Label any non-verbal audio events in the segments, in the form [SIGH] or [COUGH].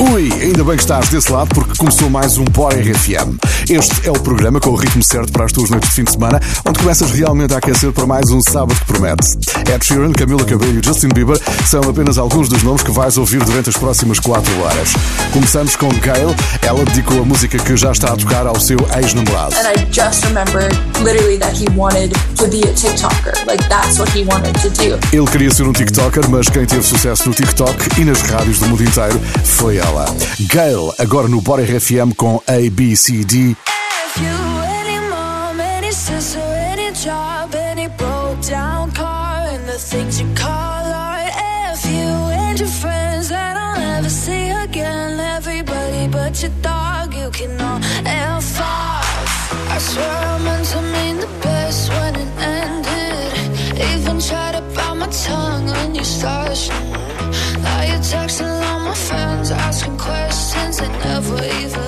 Ui, ainda bem que estás desse lado porque começou mais um Bora RFM. Este é o programa com o ritmo certo para as tuas noites de fim de semana, onde começas realmente a aquecer para mais um sábado que promete. Ed Sheeran, Camila Cabello e Justin Bieber são apenas alguns dos nomes que vais ouvir durante as próximas 4 horas. Começamos com Gail, ela dedicou a música que já está a tocar ao seu ex-namorado. And I just remembered literally that he wanted to be a TikToker. Like that's what he wanted to do. Ele queria ser um TikToker, mas quem teve sucesso no TikTok e nas rádios do mundo inteiro foi ela. Gail, agora no Bora RFM com ABCD. You, any mom, any sister, any job, any broke down car, and the things you call art. If you and your friends that I'll never see again, everybody but your dog, you can all F off. I swear I meant to mean the best when it ended. Even tried to bite my tongue when you started. Now you're texting all my friends, asking questions. They never even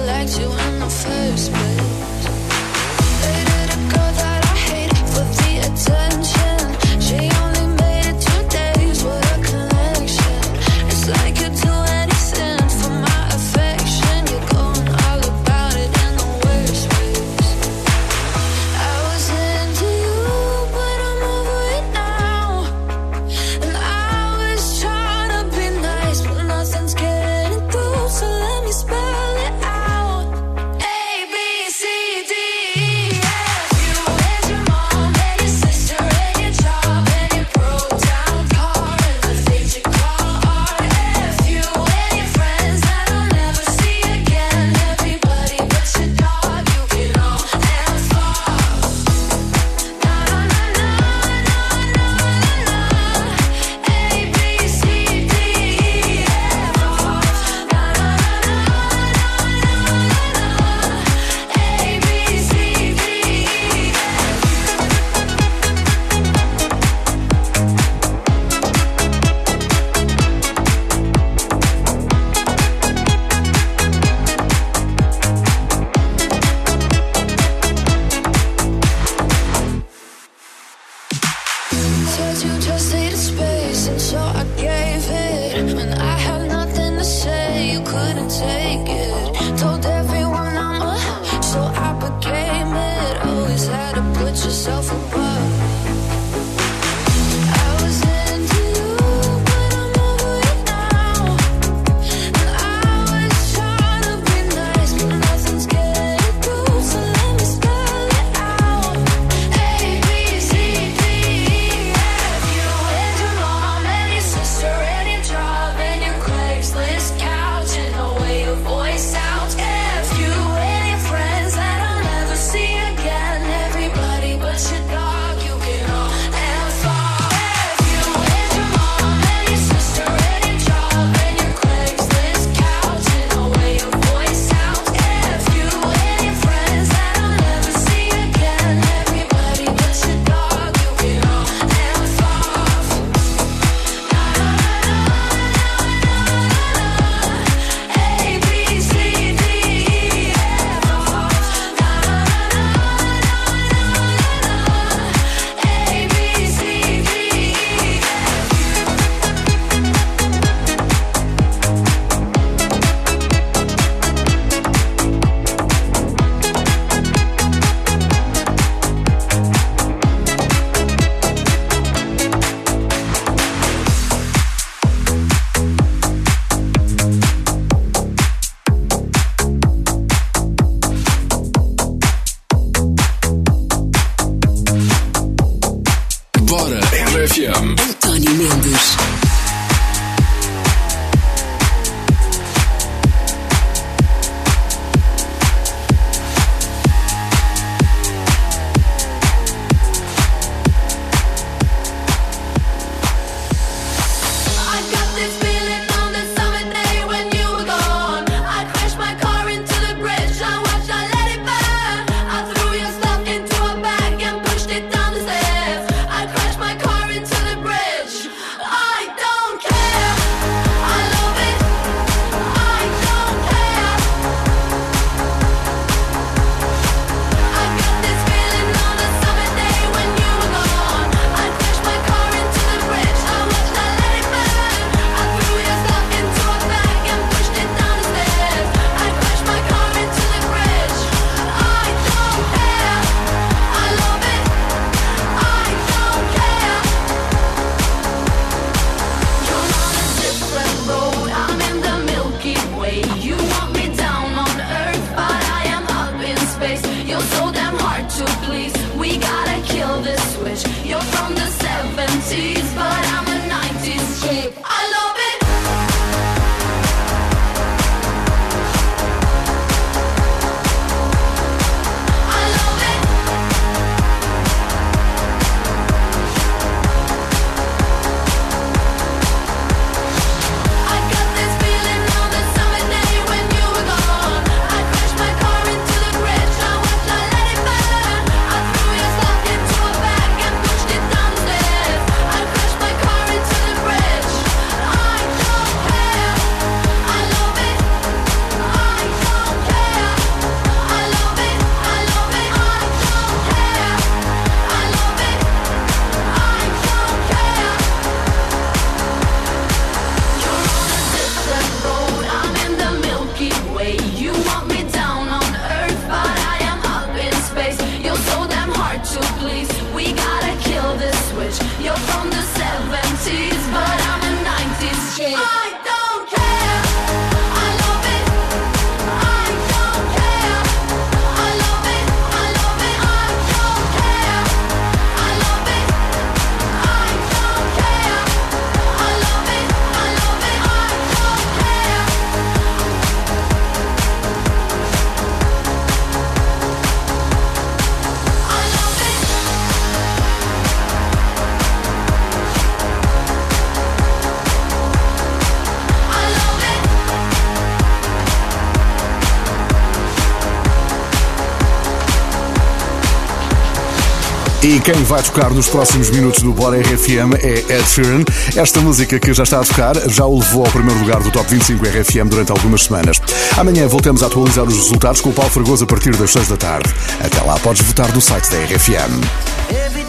E quem vai tocar nos próximos minutos do Bora RFM é Ed Sheeran. Esta música que já está a tocar já o levou ao primeiro lugar do Top 25 RFM durante algumas semanas. Amanhã voltamos a atualizar os resultados com o Paulo Fragoso a partir das 6 da tarde. Até lá podes votar no site da RFM.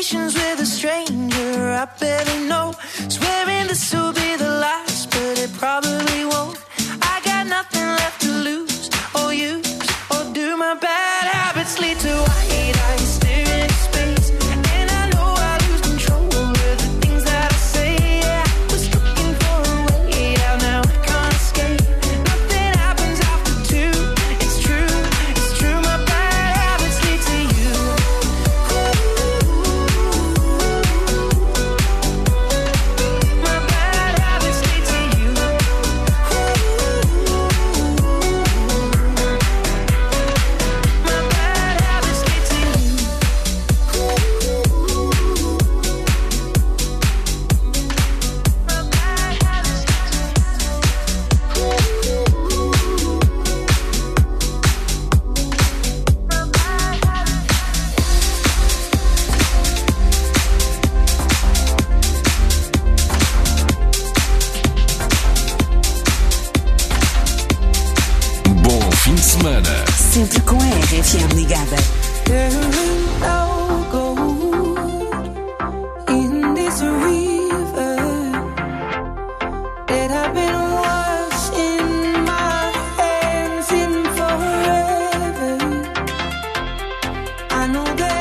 conversations with a stranger I barely know, swearing this will be. know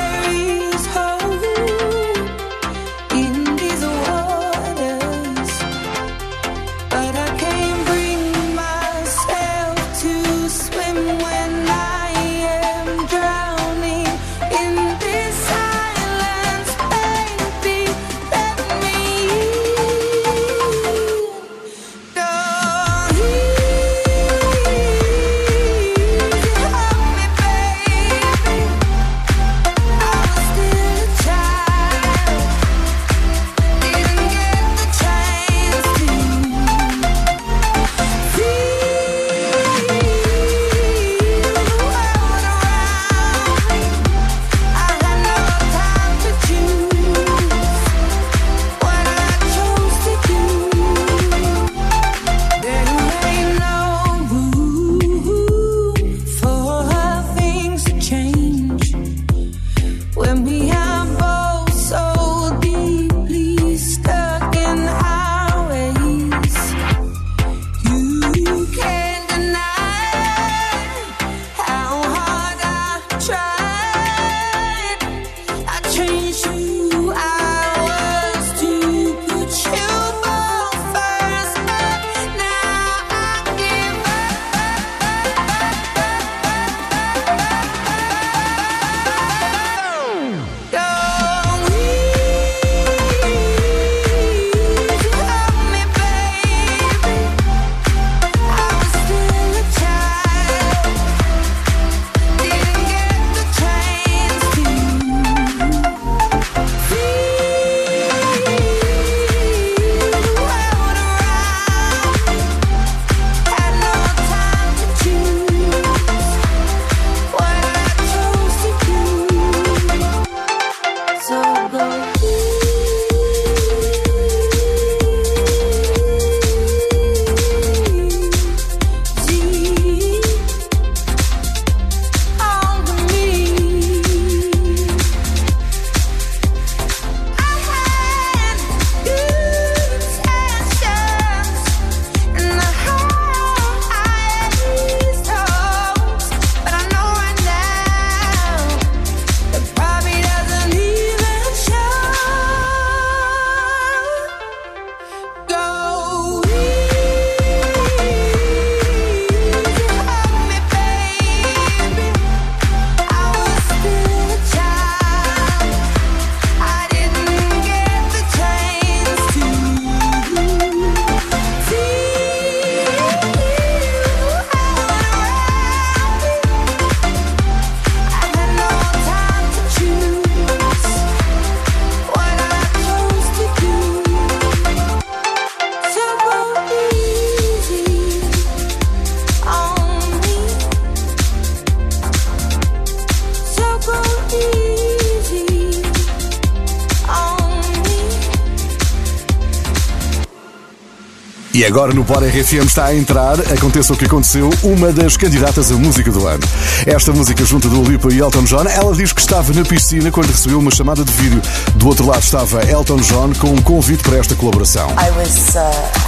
agora no Bora RFM está a entrar, aconteça o que aconteceu, uma das candidatas à música do ano. Esta música junto do Lipa e Elton John, ela diz que estava na piscina quando recebeu uma chamada de vídeo. Do outro lado estava Elton John com um convite para esta colaboração. I was uh,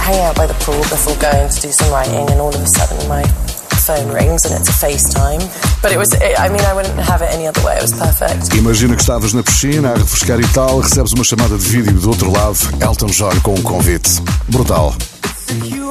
hanging out by the pool before going to do some writing and all of a sudden my a. Imagina que estavas na piscina a refrescar e tal, recebes uma chamada de vídeo do outro lado, Elton John com um convite. Brutal. Semana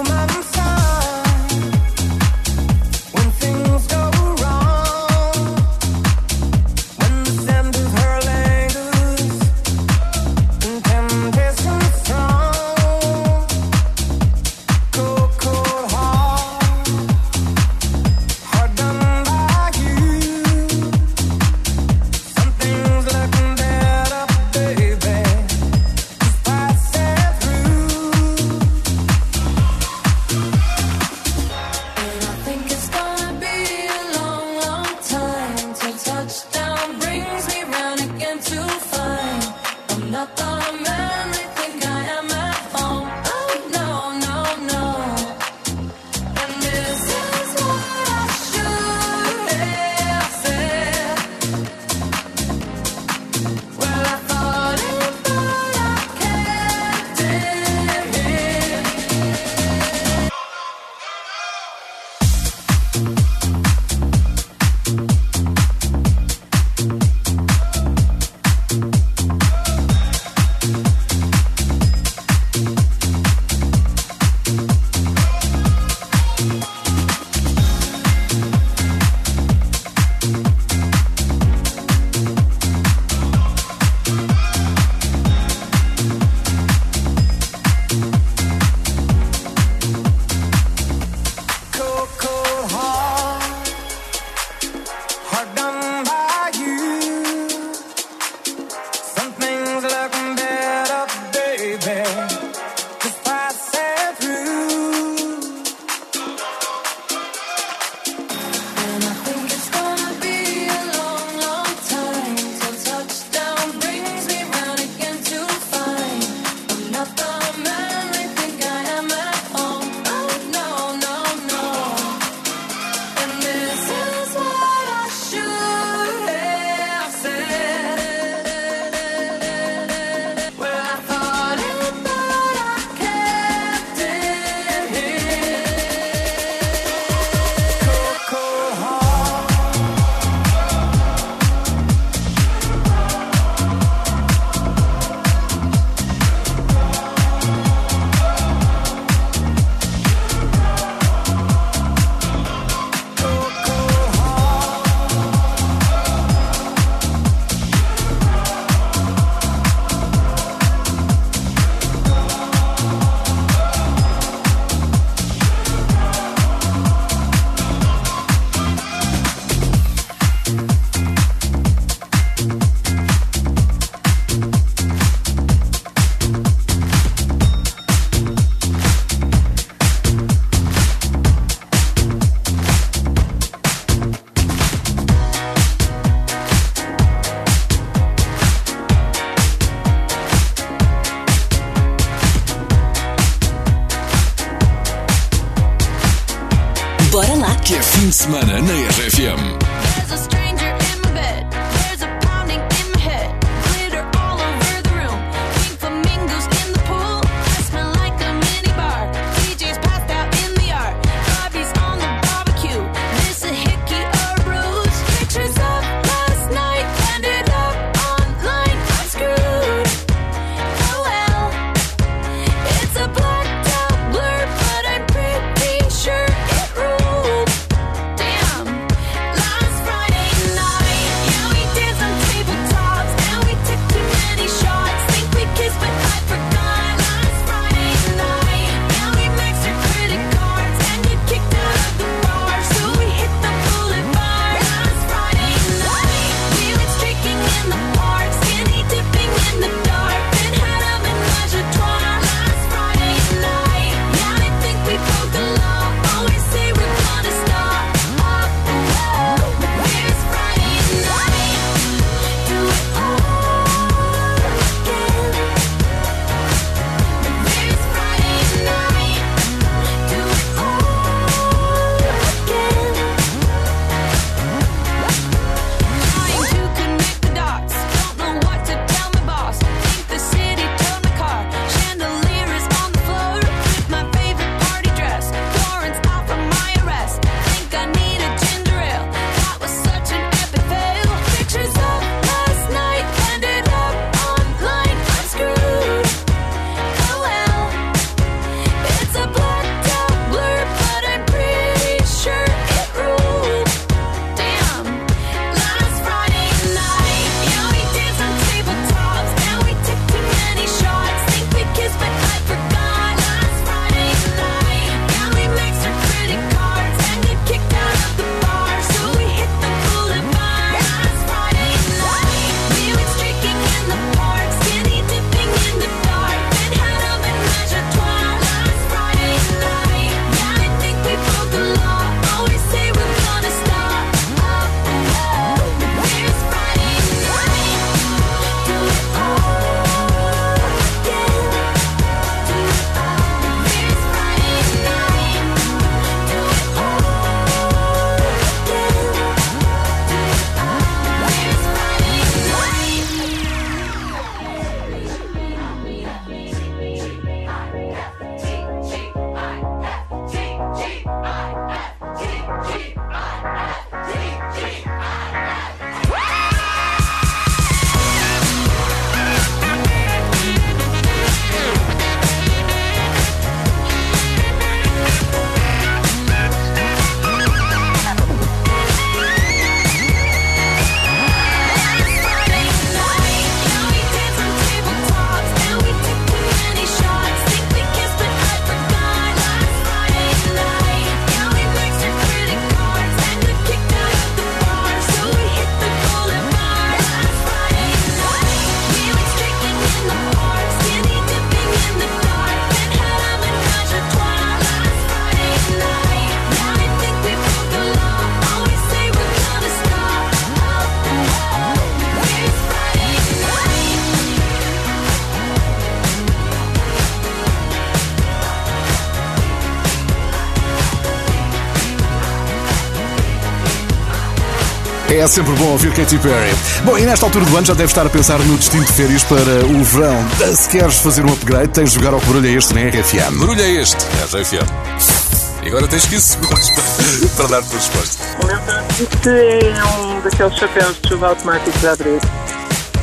É sempre bom ouvir Katy Perry. Bom, e nesta altura do ano já deve estar a pensar no destino de férias para o verão. Se queres fazer um upgrade, tens de jogar ao que barulho é este na RFM. Barulho é este, é a RFM. E agora tens 15 segundos [LAUGHS] para, dar a resposta. O meu trânsito é um daqueles chapéus de chuva automáticos a abrir.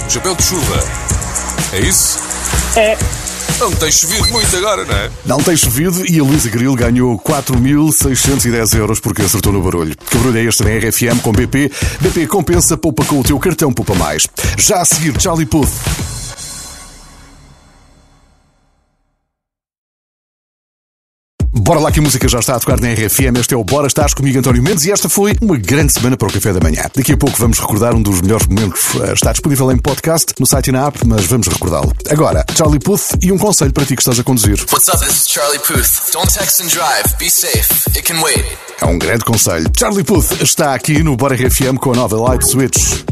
Chapéu de chuva. É isso? É. Não tem chovido muito agora, não é? Não tem chovido e a Luísa Grilo ganhou 4.610 euros porque acertou no barulho. Que barulho é este na RFM com BP? BP compensa, poupa com o teu cartão Poupa Mais. Já a seguir, Charlie Puth. Bora lá que a música já está a tocar na RFM. Este é o Bora Estás comigo, António Mendes, e esta foi uma grande semana para o café da manhã. Daqui a pouco vamos recordar um dos melhores momentos. Eh, está disponível em podcast, no site e na app, mas vamos recordá-lo. Agora, Charlie Puth e um conselho para ti que estás a conduzir. What's up? This is Charlie Puth. Don't text and drive. Be safe. It can wait. É um grande conselho. Charlie Puth está aqui no Bora RFM com a nova Light Switch.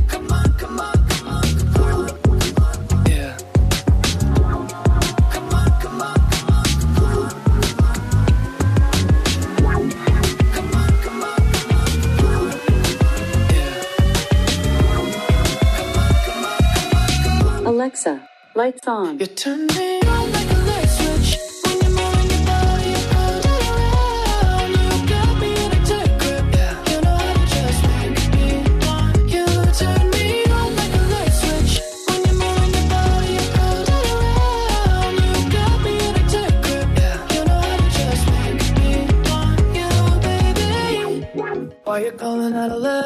Alexa, lights on. You turn me on like a light switch when you're moving your body around. You got me in a tight grip. You know how to just make me want you. Turn me on like a light switch when you're moving your body around. You got me in a tight grip. You know how to just make me want you, baby. Why you calling at eleven thirty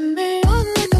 me on like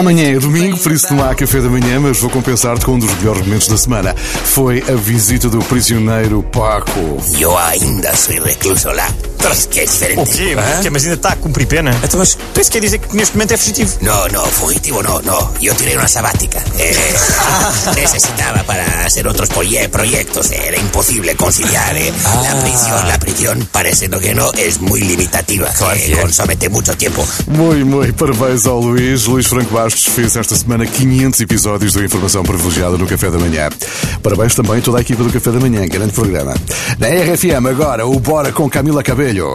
Amanhã é domingo, por isso não há café da manhã, mas vou compensar-te com um dos melhores momentos da semana. Foi a visita do prisioneiro Paco. Eu ainda sou recluso lá. Todos que é diferente. Mas ainda está a cumprir pena. Então, mas então isso quer dizer que neste momento é fugitivo. Não, não, fugitivo não, não. Eu tirei uma sabática. Eh, [LAUGHS] para hacer outros projetos. Era impossível conciliar. Eh. Ah. A prisão, la que não, eh, é muito limitativa. Claro eh, muito tempo. Muito, muito Parabéns ao Luís. Luís Franco Bastos fez esta semana 500 episódios da Informação Privilegiada no Café da Manhã. Parabéns também a toda a equipa do Café da Manhã. Grande programa. Na RFM agora, o Bora com Camila Cabelho.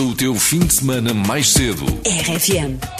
Começa o teu fim de semana mais cedo. RFM.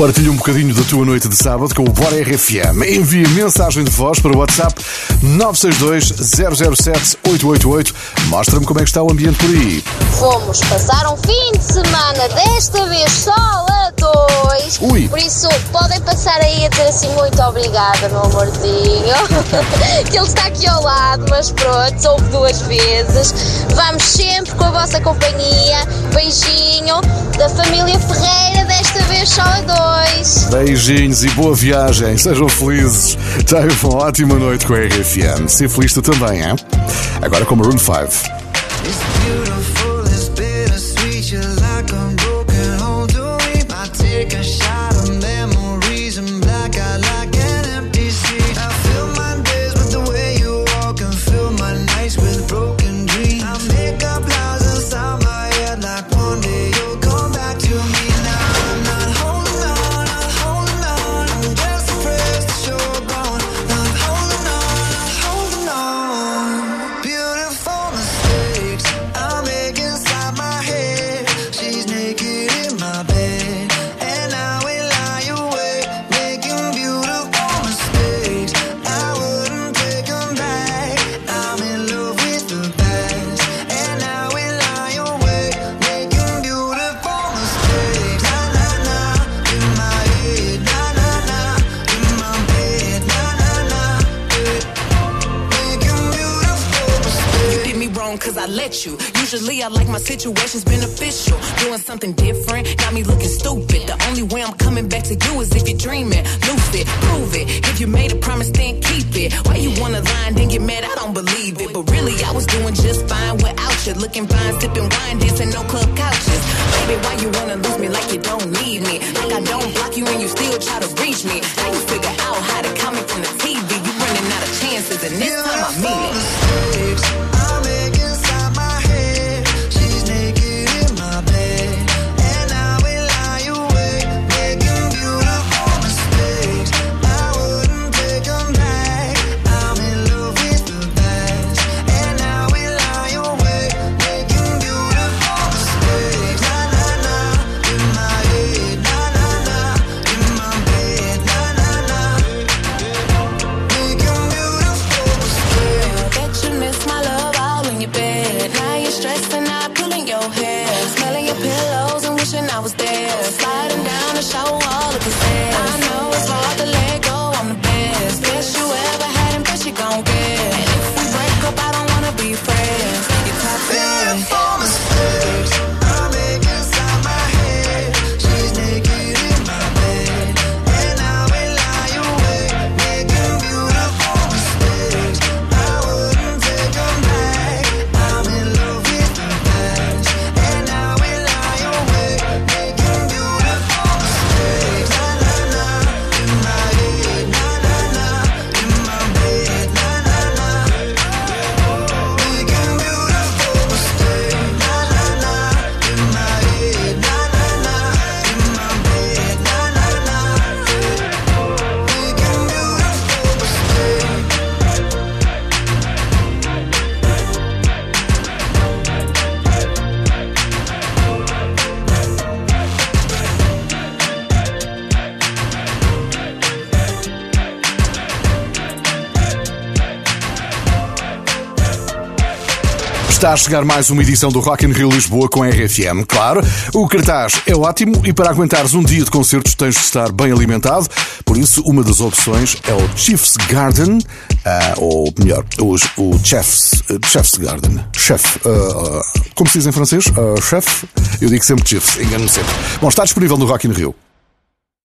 Partilha um bocadinho da tua noite de sábado com o Bora RFM. Envia mensagem de voz para o WhatsApp 962 007 888. Mostra-me como é que está o ambiente por aí. Fomos passar um fim de semana, desta vez só a dois. Ui. Por isso, podem passar aí a dizer assim muito obrigada, meu amorzinho. [LAUGHS] que ele está aqui ao lado, mas pronto, soube duas vezes. Vamos sempre com a vossa companhia. Beijinho da família Ferreira, desta vez só a dois. Beijinhos e boa viagem. Sejam felizes. Tenham uma ótima noite com a RFM. Ser feliz tu também, hein? Agora com Maroon 5. beautiful, it's bittersweet. Cause you. Usually I like my situations beneficial. Doing something different, got me looking stupid. The only way I'm coming back to you is if you're dreaming. Lucid, prove it. If you made a promise, then keep it. Why you wanna lie and then get mad? I don't believe it. But really, I was doing just fine without you. Looking fine, sipping wine, dancing no club couches. Baby, why you wanna lose me like you don't need me? Like I don't block you and you still try to reach me. Now you figure out how to comment from the TV. You running out of chances, and this time I mean it. Está a chegar mais uma edição do Rock in Rio Lisboa com RFM. Claro, o cartaz é ótimo e para aguentares um dia de concertos tens de estar bem alimentado. Por isso, uma das opções é o Chiefs Garden, ah, ou melhor, o Chef's, eh, Chef's Garden. Chef, ah, como se diz em francês? Chef? Eu digo sempre Chiefs, engano-me sempre. Bom, está disponível no Rock in Rio.